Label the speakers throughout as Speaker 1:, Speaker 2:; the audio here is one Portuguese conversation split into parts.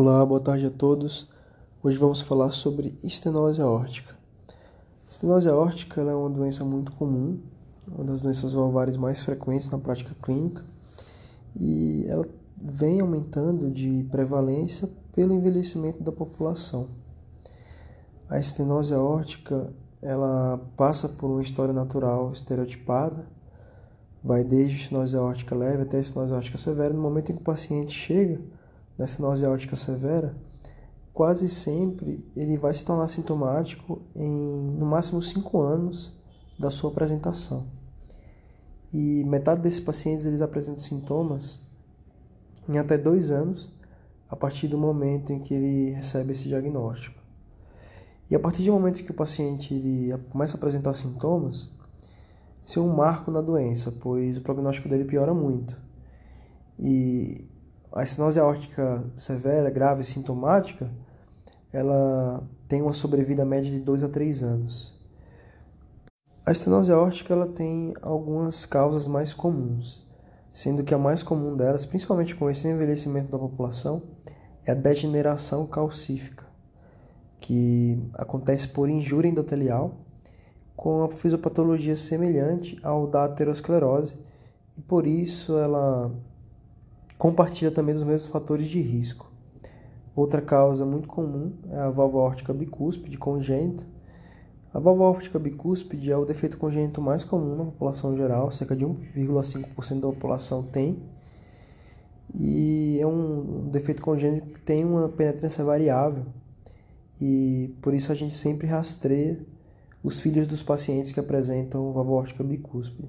Speaker 1: Olá, boa tarde a todos. Hoje vamos falar sobre estenose aórtica. Estenose aórtica é uma doença muito comum, uma das doenças valvares mais frequentes na prática clínica, e ela vem aumentando de prevalência pelo envelhecimento da população. A estenose aórtica, ela passa por uma história natural estereotipada, vai desde estenose aórtica leve até estenose aórtica severa. No momento em que o paciente chega da estenose aórtica severa, quase sempre ele vai se tornar sintomático em no máximo 5 anos da sua apresentação. E metade desses pacientes eles apresentam sintomas em até 2 anos a partir do momento em que ele recebe esse diagnóstico. E a partir do momento que o paciente ele começa a apresentar sintomas, isso é um marco na doença, pois o prognóstico dele piora muito. E a estenose aórtica severa, grave e sintomática, ela tem uma sobrevida média de 2 a 3 anos. A estenose aórtica ela tem algumas causas mais comuns, sendo que a mais comum delas, principalmente com esse envelhecimento da população, é a degeneração calcífica, que acontece por injúria endotelial com a fisiopatologia semelhante ao da aterosclerose, e por isso ela compartilha também os mesmos fatores de risco. Outra causa muito comum é a válvula órtica bicúspide congênita. A válvula órtica bicúspide é o defeito congênito mais comum na população geral, cerca de 1,5% da população tem. E é um defeito congênito que tem uma penetrância variável. E por isso a gente sempre rastreia os filhos dos pacientes que apresentam válvula órtica bicúspide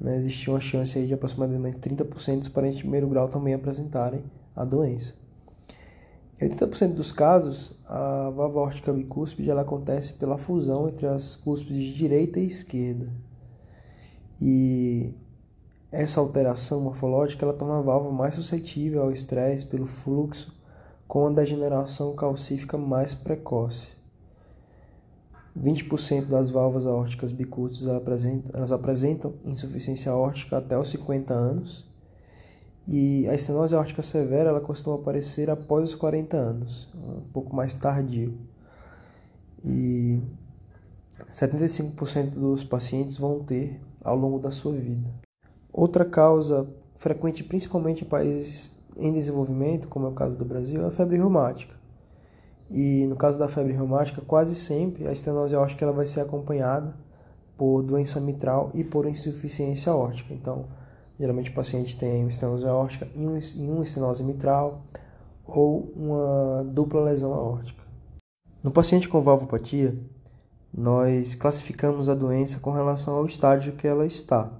Speaker 1: né, existia uma chance aí de aproximadamente 30% dos parentes de primeiro grau também apresentarem a doença. Em 80% dos casos, a válvula órtica bicúspide ela acontece pela fusão entre as cúspides direita e esquerda. E essa alteração morfológica ela torna a válvula mais suscetível ao estresse pelo fluxo com a degeneração calcífica mais precoce. 20% das válvulas aórticas apresentam, elas apresentam insuficiência aórtica até os 50 anos. E a estenose aórtica severa ela costuma aparecer após os 40 anos, um pouco mais tardio. E 75% dos pacientes vão ter ao longo da sua vida. Outra causa frequente principalmente em países em desenvolvimento, como é o caso do Brasil, é a febre reumática. E no caso da febre reumática, quase sempre a estenose aórtica ela vai ser acompanhada por doença mitral e por insuficiência aórtica. Então, geralmente o paciente tem uma estenose aórtica e uma estenose mitral ou uma dupla lesão aórtica. No paciente com valvopatia, nós classificamos a doença com relação ao estágio que ela está.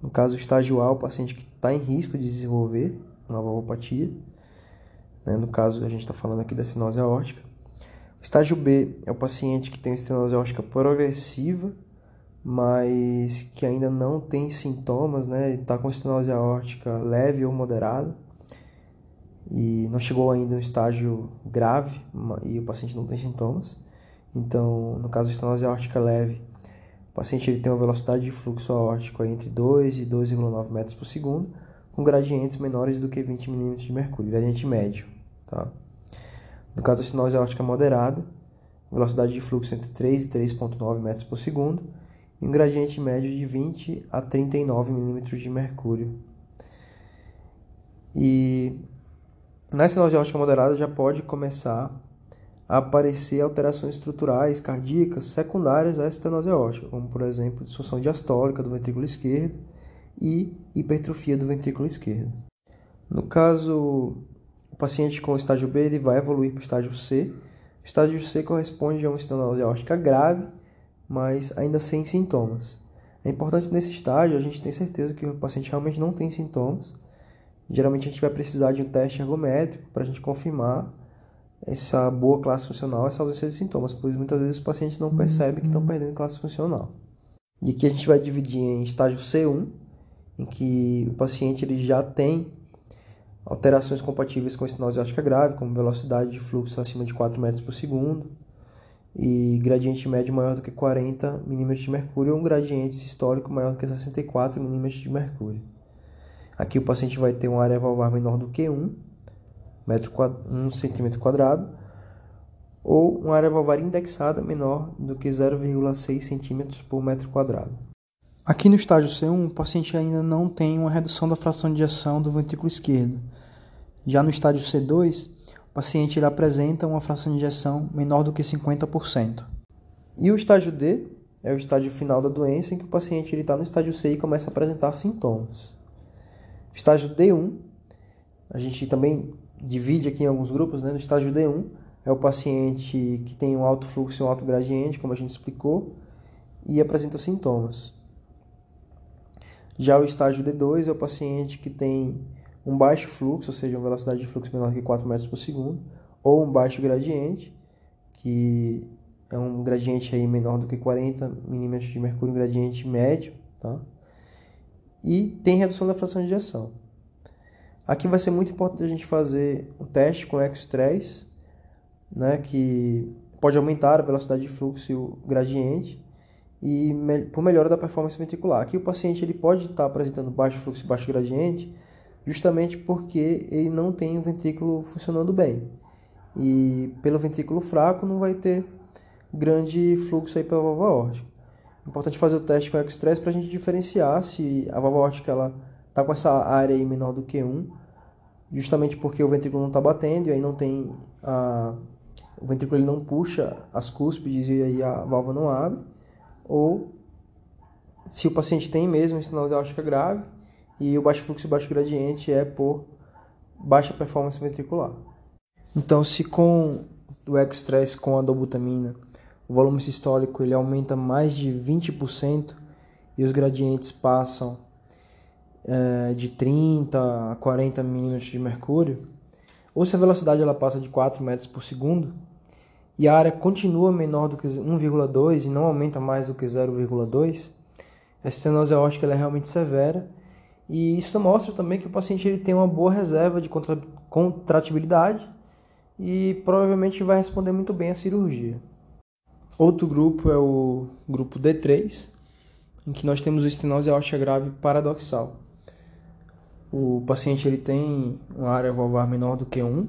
Speaker 1: No caso, o estágio A, o paciente que está em risco de desenvolver uma valvopatia. Né? No caso, a gente está falando aqui da estenose aórtica. O estágio B é o paciente que tem estenose aórtica progressiva, mas que ainda não tem sintomas, né? Está com estenose aórtica leve ou moderada e não chegou ainda no estágio grave e o paciente não tem sintomas. Então, no caso da estenose aórtica leve, o paciente ele tem uma velocidade de fluxo aórtico entre 2 e 2,9 metros por segundo, com gradientes menores do que 20 milímetros de mercúrio, gradiente médio. Tá? No caso da estenose aórtica moderada, velocidade de fluxo entre 3 e 3,9 metros por segundo, e um gradiente médio de 20 a 39 milímetros de mercúrio. E na estenose aórtica moderada já pode começar a aparecer alterações estruturais cardíacas secundárias à estenose aórtica, como por exemplo disfunção diastólica do ventrículo esquerdo e hipertrofia do ventrículo esquerdo. No caso, paciente com estágio B ele vai evoluir para o estágio C. O estágio C corresponde a uma estenose aórtica grave, mas ainda sem sintomas. É importante nesse estágio a gente ter certeza que o paciente realmente não tem sintomas. Geralmente a gente vai precisar de um teste ergométrico para a gente confirmar essa boa classe funcional, essa ausência de sintomas, pois muitas vezes os pacientes não percebem que estão perdendo classe funcional. E aqui a gente vai dividir em estágio C1, em que o paciente ele já tem alterações compatíveis com estenose ática grave, como velocidade de fluxo acima de 4 metros por segundo e gradiente médio maior do que 40 mm de mercúrio ou um gradiente sistólico maior do que 64 mm de mercúrio. Aqui o paciente vai ter uma área valvar menor do que 1 metro, 1 centímetro quadrado ou uma área valvar indexada menor do que 0,6 centímetros por metro quadrado. Aqui no estágio C1, o paciente ainda não tem uma redução da fração de ejeção do ventrículo esquerdo. Já no estágio C2, o paciente ele apresenta uma fração de injeção menor do que 50%. E o estágio D é o estágio final da doença, em que o paciente está no estágio C e começa a apresentar sintomas. Estágio D1, a gente também divide aqui em alguns grupos, né? no estágio D1 é o paciente que tem um alto fluxo e um alto gradiente, como a gente explicou, e apresenta sintomas. Já o estágio D2 é o paciente que tem um baixo fluxo, ou seja, uma velocidade de fluxo menor que 4 metros por segundo, ou um baixo gradiente, que é um gradiente aí menor do que 40 milímetros de mercúrio, um gradiente médio, tá? E tem redução da fração de injeção. Aqui vai ser muito importante a gente fazer um teste com ecostress, né, que pode aumentar a velocidade de fluxo e o gradiente e por melhora da performance ventricular. Aqui o paciente ele pode estar apresentando baixo fluxo e baixo gradiente, justamente porque ele não tem o ventrículo funcionando bem. E pelo ventrículo fraco não vai ter grande fluxo aí pela válvula aórtica. Importante fazer o teste com o estresse para a gente diferenciar se a válvula aórtica ela está com essa área aí menor do que 1, justamente porque o ventrículo não está batendo e aí não tem a o ventrículo ele não puxa as cúspides e aí a válvula não abre, ou se o paciente tem mesmo estenose aórtica grave e o baixo fluxo e baixo gradiente é por baixa performance ventricular. Então, se com o ex-stress com a dobutamina o volume sistólico ele aumenta mais de 20% e os gradientes passam é, de 30 a 40 milímetros de mercúrio, ou se a velocidade ela passa de 4 metros por segundo e a área continua menor do que 1,2 e não aumenta mais do que 0,2, a estenose aórtica é realmente severa e isso mostra também que o paciente ele tem uma boa reserva de contra, contratibilidade e provavelmente vai responder muito bem à cirurgia. Outro grupo é o grupo D3, em que nós temos estenose aórtica grave paradoxal. O paciente ele tem uma área valvar menor do que 1,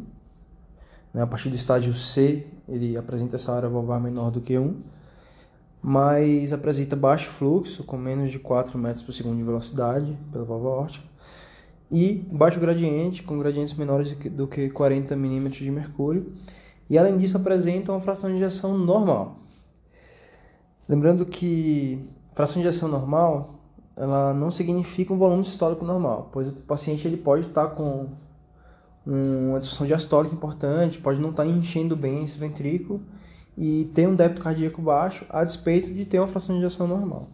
Speaker 1: né? a partir do estágio C ele apresenta essa área valvar menor do que 1, mas apresenta baixo fluxo, com menos de 4 metros por segundo de velocidade pela válvula aórtica, e baixo gradiente, com gradientes menores do que 40 milímetros de mercúrio, e além disso apresenta uma fração de injeção normal. Lembrando que fração de injeção normal ela não significa um volume sistólico normal, pois o paciente ele pode estar com uma disfunção diastólica importante, pode não estar enchendo bem esse ventrículo, e tem um débito cardíaco baixo, a despeito de ter uma fração de injeção normal.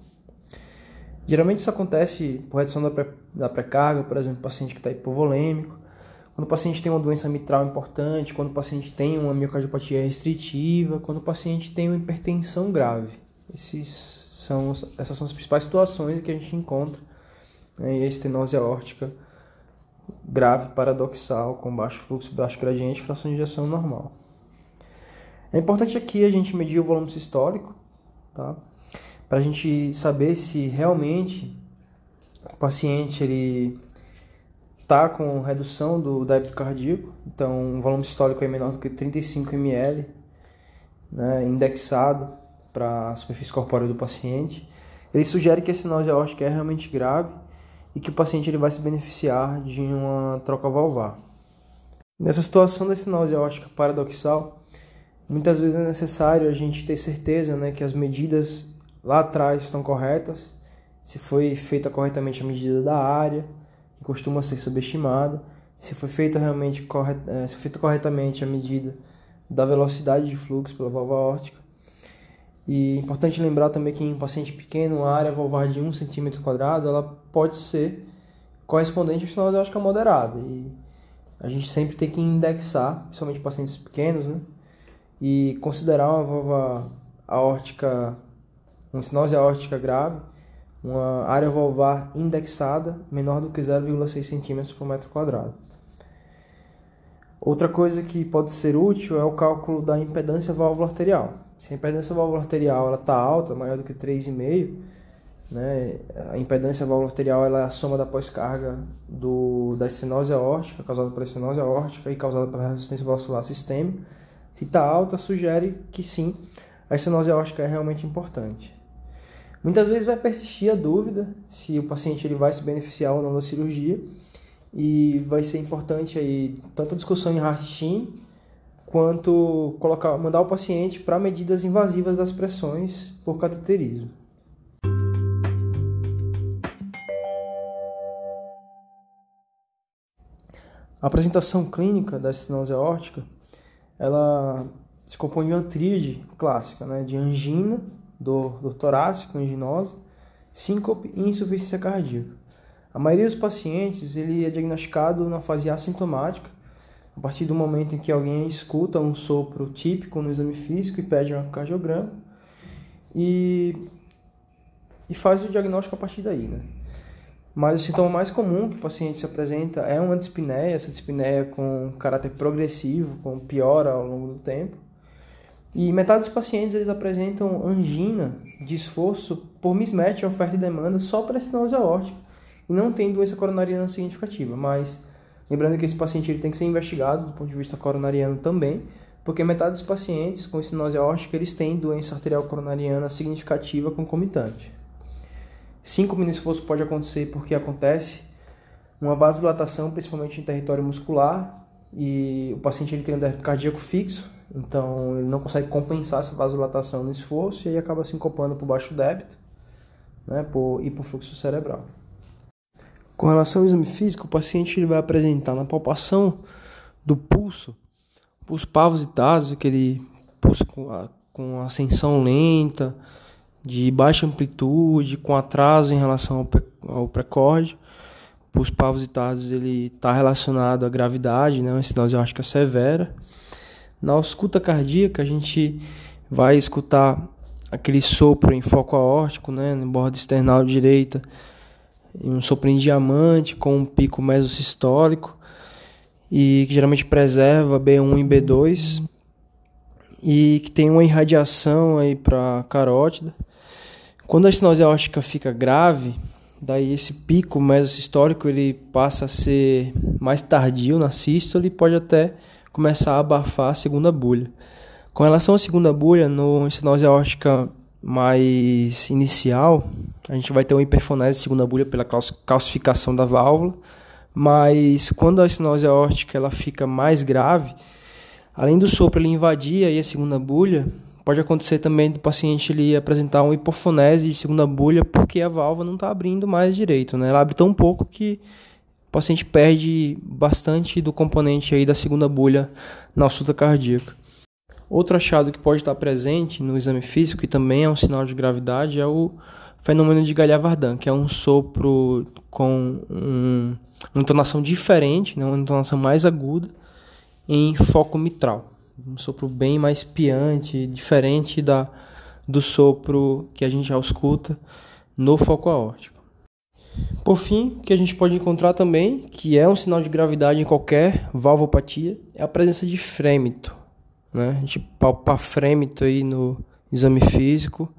Speaker 1: Geralmente isso acontece por redução da, pré, da pré-carga, por exemplo, paciente que está hipovolêmico, quando o paciente tem uma doença mitral importante, quando o paciente tem uma miocardiopatia restritiva, quando o paciente tem uma hipertensão grave. Esses são, essas são as principais situações que a gente encontra né, e estenose aórtica grave paradoxal com baixo fluxo, baixo gradiente, fração de injeção normal. É importante aqui a gente medir o volume sistólico, tá? Para a gente saber se realmente o paciente ele tá com redução do débito cardíaco, então o volume sistólico é menor do que 35 ml, né, indexado para a superfície corpórea do paciente. Ele sugere que a sinose aórtica é realmente grave e que o paciente ele vai se beneficiar de uma troca valvar. Nessa situação da sinose aórtica paradoxal, Muitas vezes é necessário a gente ter certeza né, que as medidas lá atrás estão corretas, se foi feita corretamente a medida da área, que costuma ser subestimada, se foi feita realmente corret, é, se foi feita corretamente a medida da velocidade de fluxo pela válvula órtica. E é importante lembrar também que em um paciente pequeno, a área valvar de 1 cm quadrado, ela pode ser correspondente à estenose aórtica moderada. E a gente sempre tem que indexar, principalmente pacientes pequenos, né? E considerar uma válvula aórtica, uma estenose aórtica grave, uma área valvar indexada menor do que 0,6 cm por metro quadrado. Outra coisa que pode ser útil é o cálculo da impedância válvula arterial. Se a impedância válvula arterial está alta, maior do que 3,5, né, a impedância válvula arterial ela é a soma da pós-carga da estenose aórtica, causada pela estenose aórtica e causada pela resistência vascular sistêmica. Se está alta, sugere que sim, a estenose aórtica é realmente importante. Muitas vezes vai persistir a dúvida se o paciente ele vai se beneficiar ou não da cirurgia e vai ser importante aí tanto a discussão em Hartin quanto colocar, mandar o paciente para medidas invasivas das pressões por cateterismo. A apresentação clínica da estenose aórtica, ela se compõe de uma tríade clássica, né, de angina, dor, dor torácica, anginose, síncope e insuficiência cardíaca. A maioria dos pacientes ele é diagnosticado na fase assintomática, a partir do momento em que alguém escuta um sopro típico no exame físico e pede um cardiograma e, e faz o diagnóstico a partir daí, né? Mas o sintoma mais comum que o paciente se apresenta é uma dispneia, essa dispneia com caráter progressivo, com piora ao longo do tempo. E metade dos pacientes eles apresentam angina de esforço por mismatch oferta e demanda só para estenose aórtica e não tem doença coronariana significativa. Mas lembrando que esse paciente ele tem que ser investigado do ponto de vista coronariano também, porque metade dos pacientes com estenose aórtica eles têm doença arterial coronariana significativa concomitante. No esforço pode acontecer porque acontece uma vasodilatação, principalmente em território muscular, e o paciente ele tem um débito cardíaco fixo, então ele não consegue compensar essa vasodilatação no esforço e aí acaba sincopando por baixo débito né, por hipofluxo cerebral. Com relação ao exame físico, o paciente ele vai apresentar na palpação do pulso, pulso pavos aquele pulso com, com ascensão lenta, de baixa amplitude, com atraso em relação ao, ao precórdio. Os pavos ele está relacionado à gravidade, né, uma aórtica severa. Na ausculta cardíaca, a gente vai escutar aquele sopro em foco aórtico, né, na borda external direita, um sopro em diamante com um pico mesosistólico e que geralmente preserva B1 e B2 e que tem uma irradiação aí para carótida quando a estenose aórtica fica grave, daí esse pico mesosistólico ele passa a ser mais tardio na sístole e pode até começar a abafar a segunda bulha. Com relação à segunda bulha, no estenose aórtica mais inicial, a gente vai ter uma hiperfonese segunda bulha pela calcificação da válvula, mas quando a estenose aórtica ela fica mais grave, além do sopro ele invadir aí a segunda bulha, Pode acontecer também do paciente ele apresentar uma hipofonese de segunda bolha porque a válvula não está abrindo mais direito, né? Ela abre tão pouco que o paciente perde bastante do componente aí da segunda bolha na ausculta cardíaca. Outro achado que pode estar presente no exame físico e também é um sinal de gravidade é o fenômeno de Galhavardin, que é um sopro com um, uma entonação diferente, né? uma entonação mais aguda em foco mitral um sopro bem mais piante, diferente da do sopro que a gente já escuta no foco aórtico. Por fim, o que a gente pode encontrar também, que é um sinal de gravidade em qualquer valvopatia, é a presença de frêmito. Né? A gente palpa frêmito aí no exame físico,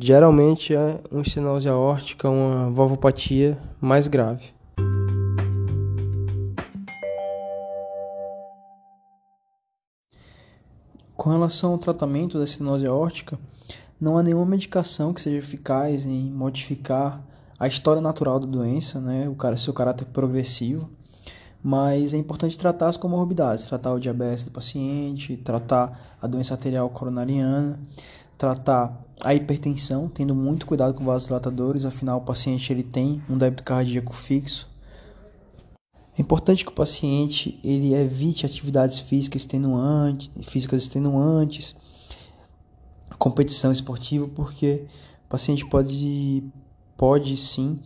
Speaker 1: geralmente é uma estenose aórtica, uma valvopatia mais grave. Com relação ao tratamento da estenose aórtica, não há nenhuma medicação que seja eficaz em modificar a história natural da doença, né, o seu caráter progressivo, mas é importante tratar as comorbidades, tratar o diabetes do paciente, tratar a doença arterial coronariana, tratar a hipertensão, tendo muito cuidado com vasodilatadores, afinal o paciente ele tem um débito cardíaco fixo, é importante que o paciente ele evite atividades físicas extenuantes, físicas extenuantes, competição esportiva, porque o paciente pode, pode sim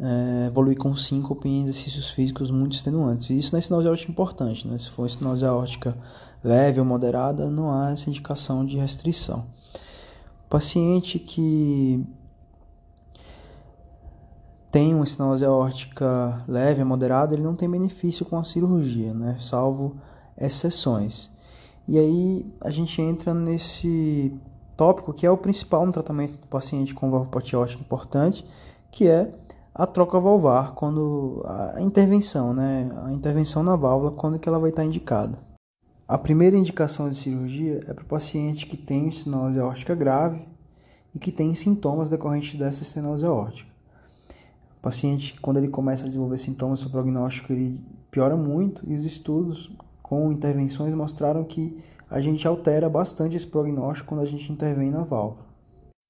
Speaker 1: é, evoluir com síncope em exercícios físicos muito extenuantes. Isso não é aórtica importante, né? Se for aórtica leve ou moderada, não há essa indicação de restrição. O paciente que tem uma estenose aórtica leve ou moderada, ele não tem benefício com a cirurgia, né? Salvo exceções. E aí a gente entra nesse tópico que é o principal no tratamento do paciente com valvopatia aórtica importante, que é a troca valvar quando a intervenção, né? A intervenção na válvula quando que ela vai estar indicada. A primeira indicação de cirurgia é para o paciente que tem estenose aórtica grave e que tem sintomas decorrentes dessa estenose aórtica. O paciente, quando ele começa a desenvolver sintomas, o prognóstico ele piora muito e os estudos com intervenções mostraram que a gente altera bastante esse prognóstico quando a gente intervém na válvula.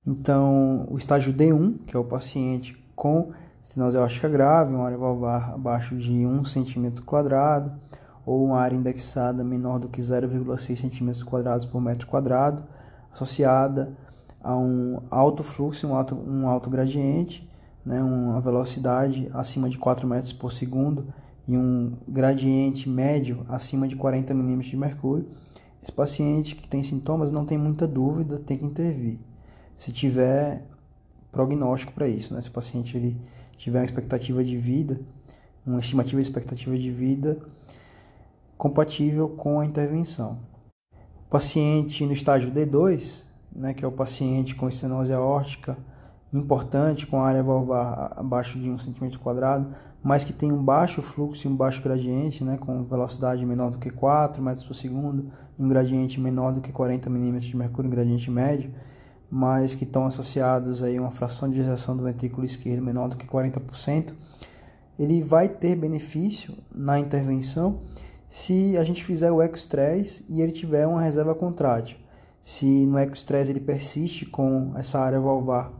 Speaker 1: Então, o estágio D1, que é o paciente com estenose aórtica grave, uma área valvar abaixo de 1 cm quadrado, ou uma área indexada menor do que 0,6 cm quadrados por metro quadrado, associada a um alto fluxo, um alto, um alto gradiente, né, uma velocidade acima de 4 metros por segundo e um gradiente médio acima de 40 milímetros de mercúrio, esse paciente que tem sintomas não tem muita dúvida, tem que intervir. Se tiver prognóstico para isso, né? Se o paciente ele tiver uma expectativa de vida, uma estimativa de expectativa de vida compatível com a intervenção. O paciente no estágio D2, né, que é o paciente com estenose aórtica importante, com área valvar abaixo de 1 cm quadrado, mas que tem um baixo fluxo e um baixo gradiente, né, com velocidade menor do que 4 metros por segundo, um gradiente menor do que 40 milímetros de mercúrio, um gradiente médio, mas que estão associados a uma fração de ejeção do ventrículo esquerdo menor do que 40%, ele vai ter benefício na intervenção se a gente fizer o ecostress e ele tiver uma reserva contrátil. Se no ecostress ele persiste com essa área valvar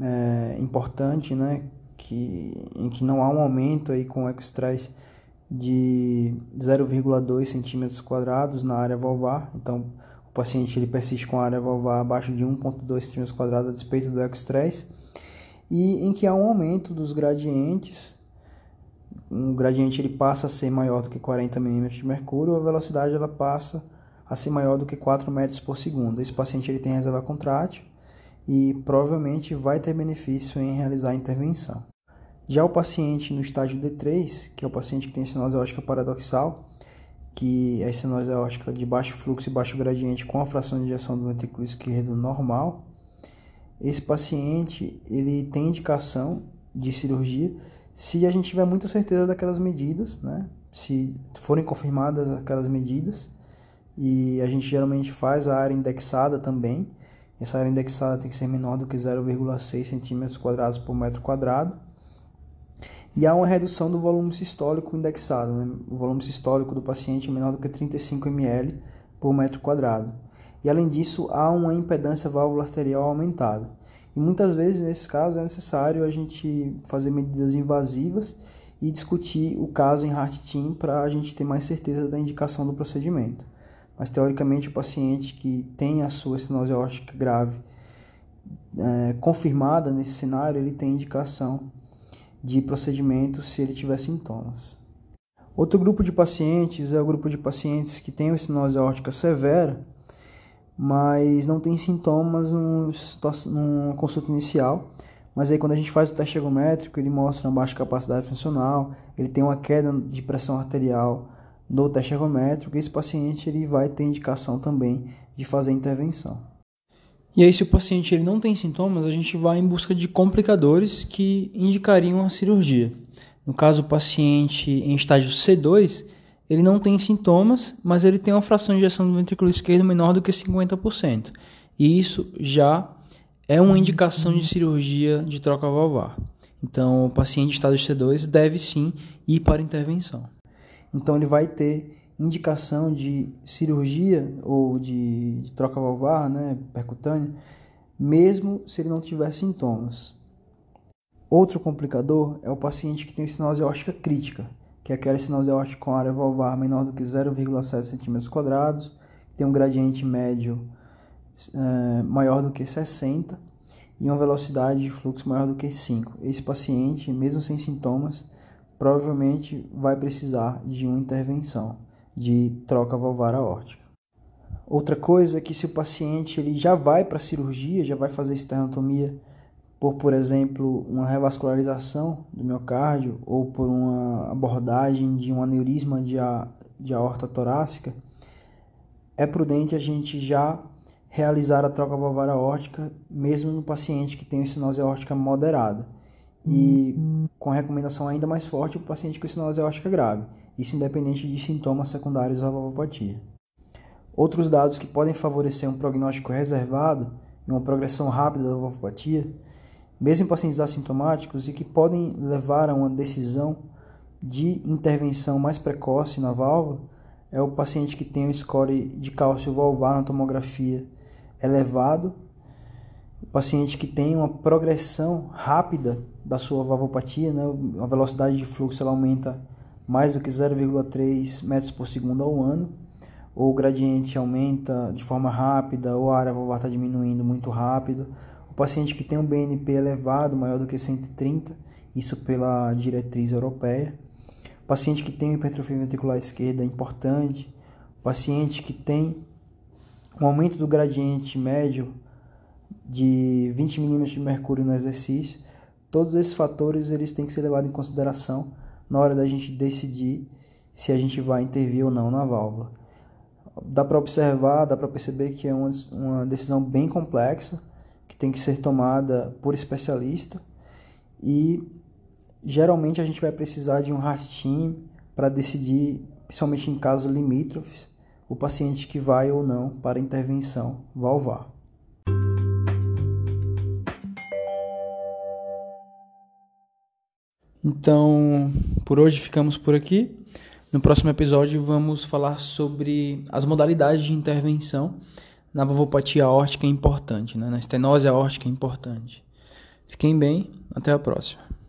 Speaker 1: é, importante, né, que, em que não há um aumento aí com ecostress de 0,2 centímetros quadrados na área valvar, então o paciente ele persiste com a área valvar abaixo de 1,2 centímetros quadrados a despeito do ecostress, e em que há um aumento dos gradientes um gradiente ele passa a ser maior do que 40 milímetros de mercúrio, a velocidade ela passa a ser maior do que 4 metros por segundo. Esse paciente ele tem reserva contrátil e provavelmente vai ter benefício em realizar a intervenção. Já o paciente no estágio D3, que é o paciente que tem estenose aórtica paradoxal, que é a estenose aórtica de baixo fluxo e baixo gradiente com a fração de injeção do ventrículo esquerdo normal, esse paciente ele tem indicação de cirurgia se a gente tiver muita certeza daquelas medidas, né? Se forem confirmadas aquelas medidas, e a gente geralmente faz a área indexada também. Essa área indexada tem que ser menor do que 0,6 centímetros quadrados por metro quadrado. E há uma redução do volume sistólico indexado. Né? O volume sistólico do paciente é menor do que 35 ml por metro quadrado. E além disso, há uma impedância válvula arterial aumentada. E muitas vezes, nesses casos, é necessário a gente fazer medidas invasivas e discutir o caso em Heart Team para a gente ter mais certeza da indicação do procedimento. Mas, teoricamente, o paciente que tem a sua estenose aórtica grave é, confirmada nesse cenário, ele tem indicação de procedimento se ele tiver sintomas. Outro grupo de pacientes é o grupo de pacientes que tem estenose aórtica severa, mas não tem sintomas numa consulta inicial. Mas aí quando a gente faz o teste ergométrico, ele mostra uma baixa capacidade funcional, ele tem uma queda de pressão arterial no teste ergométrico, e esse paciente ele vai ter indicação também de fazer intervenção. E aí se o paciente ele não tem sintomas, a gente vai em busca de complicadores que indicariam a cirurgia. No caso, o paciente em estágio C2, ele não tem sintomas, mas ele tem uma fração de ejeção do ventrículo esquerdo menor do que 50%. E isso já é uma indicação de cirurgia de troca valvar. Então, o paciente em estado C2 deve sim ir para intervenção. Então, ele vai ter indicação de cirurgia ou de, troca valvar, né, percutânea, mesmo se ele não tiver sintomas. Outro complicador é o paciente que tem estenose aórtica crítica, que é aquela sinose aórtica com área valvar menor do que 0,7 cm tem um gradiente médio é, maior do que 60 e uma velocidade de fluxo maior do que 5. Esse paciente, mesmo sem sintomas, provavelmente vai precisar de uma intervenção de troca valvar aórtica. Outra coisa é que se o paciente ele já vai para a cirurgia, já vai fazer esternotomia por, por exemplo, uma revascularização do miocárdio ou por uma abordagem de um aneurisma de, a, de aorta torácica, é prudente a gente já realizar a troca valvar aórtica, mesmo no paciente que tem estenose aórtica moderada. E com recomendação ainda mais forte o paciente com estenose aórtica grave, isso independente de sintomas secundários da valvopatia. Outros dados que podem favorecer um prognóstico reservado e uma progressão rápida da valvopatia mesmo em pacientes assintomáticos, e que podem levar a uma decisão de intervenção mais precoce na válvula, é o paciente que tem um score de cálcio valvar na tomografia elevado, o paciente que tem uma progressão rápida da sua valvopatia, né? a velocidade de fluxo ela aumenta mais do que 0,3 metros por segundo ao ano, ou o gradiente aumenta de forma rápida, ou a área valvar está diminuindo muito rápido, paciente que tem um BNP elevado, maior do que 130, isso pela diretriz europeia. O paciente que tem hipertrofia ventricular esquerda é importante. O paciente que tem um aumento do gradiente médio de 20 milímetros de mercúrio no exercício. Todos esses fatores eles têm que ser levados em consideração na hora da gente decidir se a gente vai intervir ou não na válvula. Dá para observar, dá para perceber que é uma, decisão bem complexa que tem que ser tomada por especialista e geralmente a gente vai precisar de um rastim para decidir, principalmente em casos limítrofes, o paciente que vai ou não para intervenção valvar. Então, por hoje ficamos por aqui. No próximo episódio vamos falar sobre as modalidades de intervenção na valvopatia aórtica é importante, né? na estenose aórtica é importante. Fiquem bem, até a próxima.